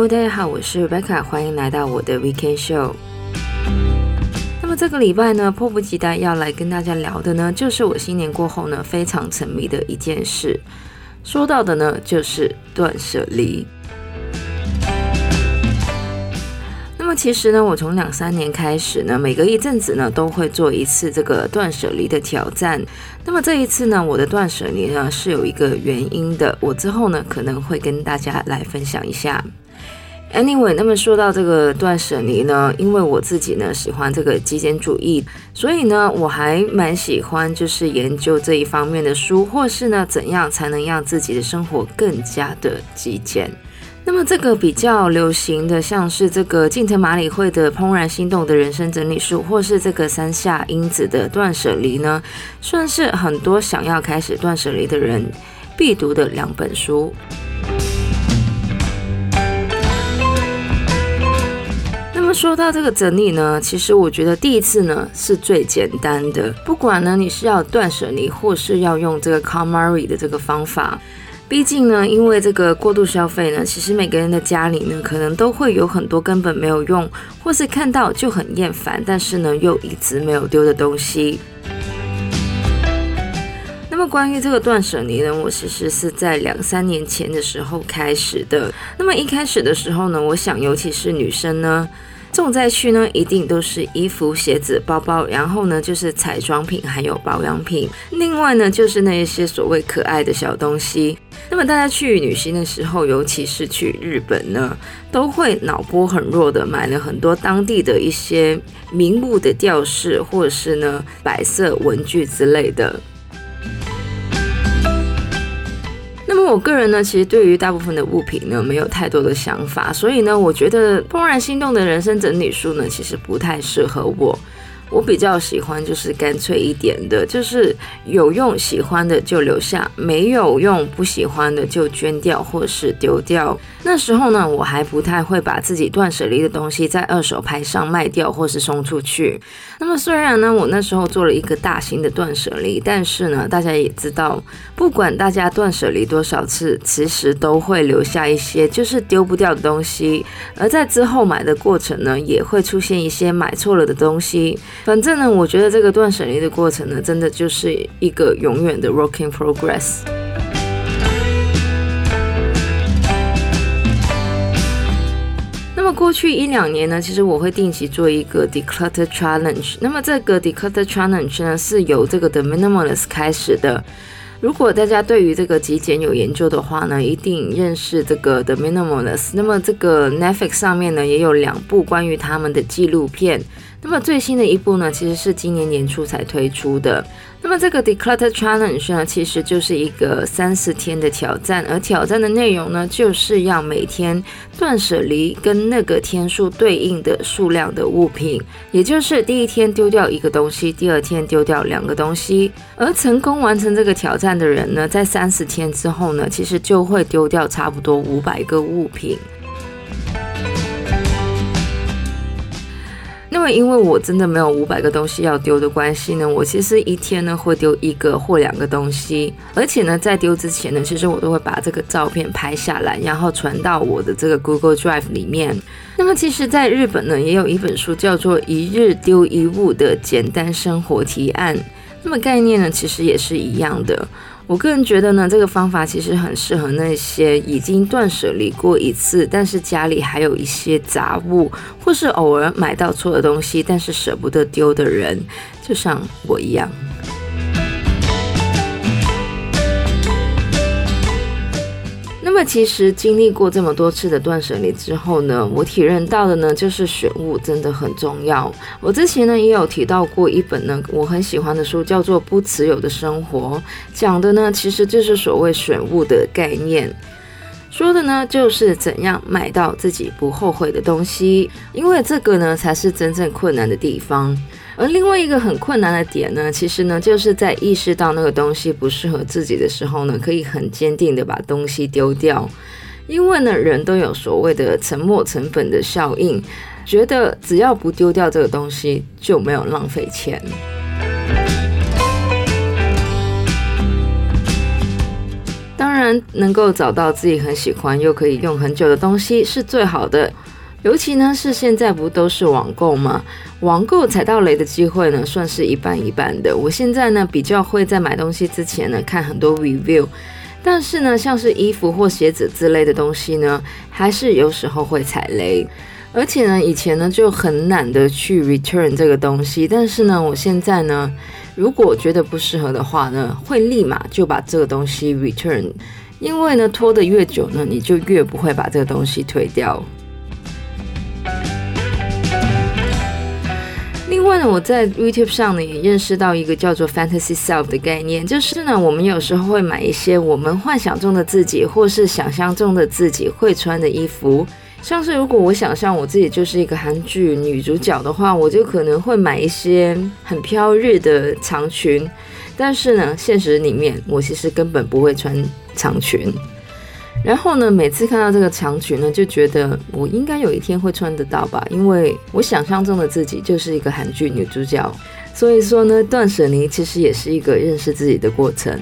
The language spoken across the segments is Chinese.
Hello，大家好，我是 Rebecca，欢迎来到我的 Weekend Show。那么这个礼拜呢，迫不及待要来跟大家聊的呢，就是我新年过后呢非常沉迷的一件事。说到的呢，就是断舍离。那么其实呢，我从两三年开始呢，每隔一阵子呢，都会做一次这个断舍离的挑战。那么这一次呢，我的断舍离呢是有一个原因的，我之后呢可能会跟大家来分享一下。Anyway，那么说到这个断舍离呢，因为我自己呢喜欢这个极简主义，所以呢我还蛮喜欢就是研究这一方面的书，或是呢怎样才能让自己的生活更加的极简。那么这个比较流行的，像是这个近藤麻理惠的《怦然心动的人生整理术》，或是这个三下英子的《断舍离》呢，算是很多想要开始断舍离的人必读的两本书。么说到这个整理呢，其实我觉得第一次呢是最简单的。不管呢你是要断舍离，或是要用这个 Calmarie 的这个方法，毕竟呢，因为这个过度消费呢，其实每个人的家里呢，可能都会有很多根本没有用，或是看到就很厌烦，但是呢又一直没有丢的东西。那么关于这个断舍离呢，我其实是在两三年前的时候开始的。那么一开始的时候呢，我想尤其是女生呢。重灾区呢，一定都是衣服、鞋子、包包，然后呢就是彩妆品，还有保养品。另外呢就是那一些所谓可爱的小东西。那么大家去旅行的时候，尤其是去日本呢，都会脑波很弱的买了很多当地的一些名物的吊饰，或者是呢摆设文具之类的。我个人呢，其实对于大部分的物品呢，没有太多的想法，所以呢，我觉得《怦然心动的人生整理书》呢，其实不太适合我。我比较喜欢就是干脆一点的，就是有用喜欢的就留下，没有用不喜欢的就捐掉或是丢掉。那时候呢，我还不太会把自己断舍离的东西在二手拍上卖掉或是送出去。那么虽然呢，我那时候做了一个大型的断舍离，但是呢，大家也知道，不管大家断舍离多少次，其实都会留下一些就是丢不掉的东西，而在之后买的过程呢，也会出现一些买错了的东西。反正呢，我觉得这个断舍离的过程呢，真的就是一个永远的 work in progress。那么过去一两年呢，其实我会定期做一个 declutter challenge。那么这个 declutter challenge 呢，是由这个 The Minimalist 开始的。如果大家对于这个极简有研究的话呢，一定认识这个 The Minimalist。那么这个 Netflix 上面呢，也有两部关于他们的纪录片。那么最新的一部呢，其实是今年年初才推出的。那么这个 Declutter Challenge 呢，其实就是一个三十天的挑战，而挑战的内容呢，就是要每天断舍离跟那个天数对应的数量的物品，也就是第一天丢掉一个东西，第二天丢掉两个东西。而成功完成这个挑战的人呢，在三十天之后呢，其实就会丢掉差不多五百个物品。因为我真的没有五百个东西要丢的关系呢，我其实一天呢会丢一个或两个东西，而且呢在丢之前呢，其实我都会把这个照片拍下来，然后传到我的这个 Google Drive 里面。那么其实在日本呢，也有一本书叫做《一日丢一物的简单生活提案》，那么概念呢其实也是一样的。我个人觉得呢，这个方法其实很适合那些已经断舍离过一次，但是家里还有一些杂物，或是偶尔买到错的东西，但是舍不得丢的人，就像我一样。那其实经历过这么多次的断舍离之后呢，我体认到的呢，就是选物真的很重要。我之前呢也有提到过一本呢我很喜欢的书，叫做《不持有的生活》，讲的呢其实就是所谓选物的概念，说的呢就是怎样买到自己不后悔的东西，因为这个呢才是真正困难的地方。而另外一个很困难的点呢，其实呢，就是在意识到那个东西不适合自己的时候呢，可以很坚定的把东西丢掉。因为呢，人都有所谓的沉没成本的效应，觉得只要不丢掉这个东西，就没有浪费钱。当然能够找到自己很喜欢又可以用很久的东西是最好的。尤其呢是现在不都是网购吗？网购踩到雷的机会呢算是一半一半的。我现在呢比较会在买东西之前呢看很多 review，但是呢像是衣服或鞋子之类的东西呢，还是有时候会踩雷。而且呢，以前呢就很懒得去 return 这个东西，但是呢，我现在呢，如果觉得不适合的话呢，会立马就把这个东西 return，因为呢，拖得越久呢，你就越不会把这个东西退掉。外呢，我在 YouTube 上呢也认识到一个叫做 Fantasy Self 的概念，就是呢，我们有时候会买一些我们幻想中的自己，或是想象中的自己会穿的衣服。像是如果我想象我自己就是一个韩剧女主角的话，我就可能会买一些很飘逸的长裙。但是呢，现实里面我其实根本不会穿长裙。然后呢，每次看到这个长裙呢，就觉得我应该有一天会穿得到吧，因为我想象中的自己就是一个韩剧女主角。所以说呢，断舍离其实也是一个认识自己的过程。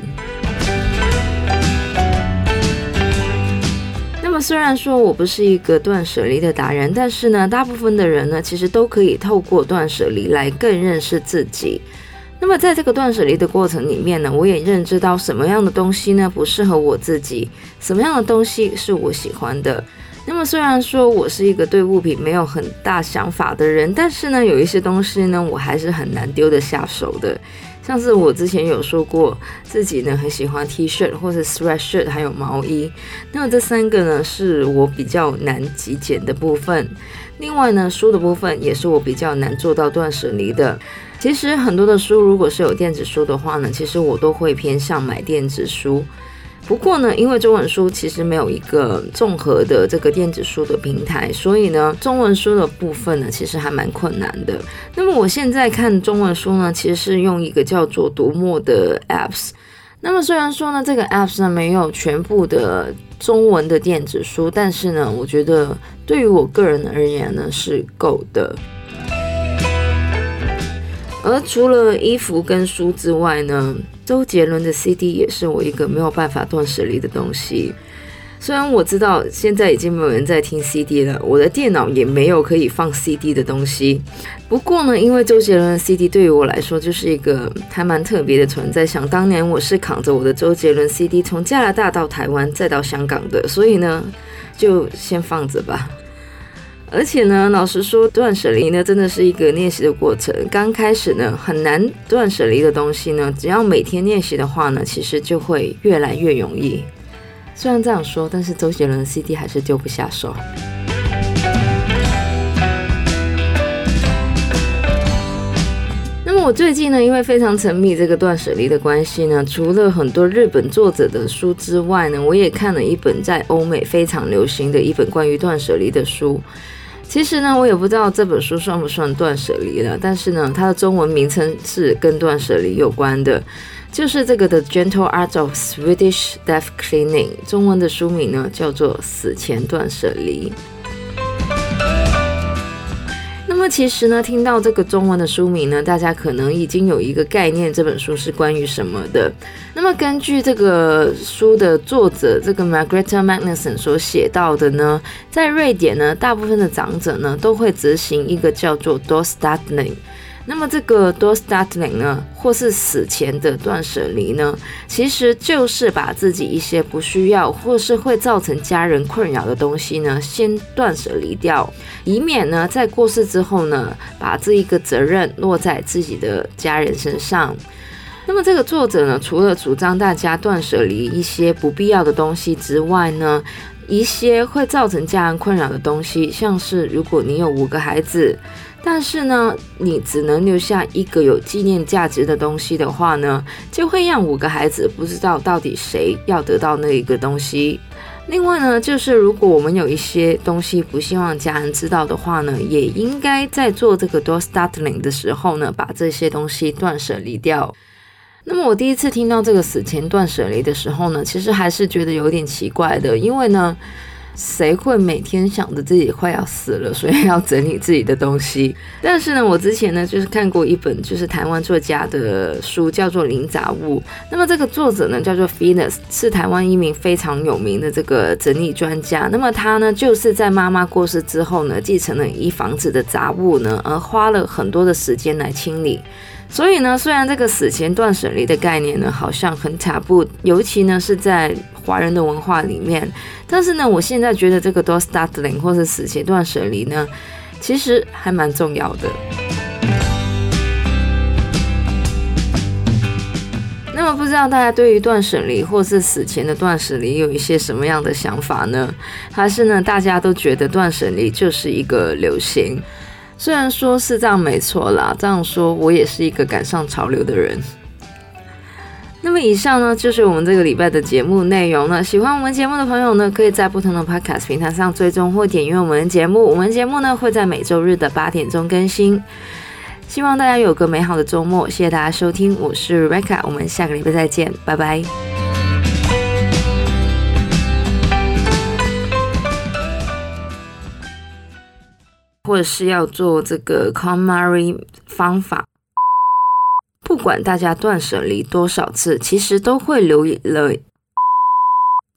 虽然说我不是一个断舍离的达人，但是呢，大部分的人呢，其实都可以透过断舍离来更认识自己。那么在这个断舍离的过程里面呢，我也认知到什么样的东西呢不适合我自己，什么样的东西是我喜欢的。那么虽然说我是一个对物品没有很大想法的人，但是呢，有一些东西呢，我还是很难丢得下手的。像是我之前有说过，自己呢很喜欢 T 恤或者 sweatshirt，还有毛衣。那么这三个呢是我比较难极简的部分。另外呢，书的部分也是我比较难做到断舍离的。其实很多的书，如果是有电子书的话呢，其实我都会偏向买电子书。不过呢，因为中文书其实没有一个综合的这个电子书的平台，所以呢，中文书的部分呢，其实还蛮困难的。那么我现在看中文书呢，其实是用一个叫做读墨的 apps。那么虽然说呢，这个 apps 呢没有全部的中文的电子书，但是呢，我觉得对于我个人而言呢，是够的。而除了衣服跟书之外呢，周杰伦的 CD 也是我一个没有办法断舍离的东西。虽然我知道现在已经没有人在听 CD 了，我的电脑也没有可以放 CD 的东西。不过呢，因为周杰伦的 CD 对于我来说就是一个还蛮特别的存在。想当年我是扛着我的周杰伦 CD 从加拿大到台湾再到香港的，所以呢，就先放着吧。而且呢，老实说，断舍离呢，真的是一个练习的过程。刚开始呢，很难断舍离的东西呢，只要每天练习的话呢，其实就会越来越容易。虽然这样说，但是周杰伦的 CD 还是丢不下手。我最近呢，因为非常沉迷这个断舍离的关系呢，除了很多日本作者的书之外呢，我也看了一本在欧美非常流行的一本关于断舍离的书。其实呢，我也不知道这本书算不算断舍离了，但是呢，它的中文名称是跟断舍离有关的，就是这个的《Gentle Art of Swedish Death Cleaning》，中文的书名呢叫做《死前断舍离》。那其实呢，听到这个中文的书名呢，大家可能已经有一个概念，这本书是关于什么的。那么根据这个书的作者这个 Margaret Magnuson 所写到的呢，在瑞典呢，大部分的长者呢都会执行一个叫做 d o s t a t n i n g 那么这个 Dödsdatum 呢，或是死前的断舍离呢，其实就是把自己一些不需要或是会造成家人困扰的东西呢，先断舍离掉，以免呢在过世之后呢，把这一个责任落在自己的家人身上。那么这个作者呢，除了主张大家断舍离一些不必要的东西之外呢，一些会造成家人困扰的东西，像是如果你有五个孩子。但是呢，你只能留下一个有纪念价值的东西的话呢，就会让五个孩子不知道到底谁要得到那一个东西。另外呢，就是如果我们有一些东西不希望家人知道的话呢，也应该在做这个 Dödsdatum 的时候呢，把这些东西断舍离掉。那么我第一次听到这个死前断舍离的时候呢，其实还是觉得有点奇怪的，因为呢。谁会每天想着自己快要死了，所以要整理自己的东西？但是呢，我之前呢就是看过一本就是台湾作家的书，叫做《零杂物》。那么这个作者呢叫做 Venus，是台湾一名非常有名的这个整理专家。那么他呢就是在妈妈过世之后呢，继承了一房子的杂物呢，而花了很多的时间来清理。所以呢，虽然这个死前断舍离的概念呢好像很塔布，尤其呢是在华人的文化里面，但是呢，我现在觉得这个 Doorstopping 或是死前断舍离呢，其实还蛮重要的。那么，不知道大家对于断舍离或是死前的断舍离有一些什么样的想法呢？还是呢，大家都觉得断舍离就是一个流行？虽然说是这样没错啦，这样说我也是一个赶上潮流的人。那么以上呢，就是我们这个礼拜的节目内容了。喜欢我们节目的朋友呢，可以在不同的 Podcast 平台上追踪或点阅我们的节目。我们节目呢会在每周日的八点钟更新。希望大家有个美好的周末，谢谢大家收听，我是 Rebecca，我们下个礼拜再见，拜拜。或者是要做这个 c o m a r i 方法。不管大家断舍离多少次，其实都会流眼泪。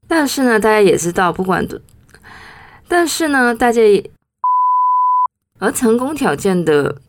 但是呢，大家也知道，不管，但是呢，大家也，而成功条件的。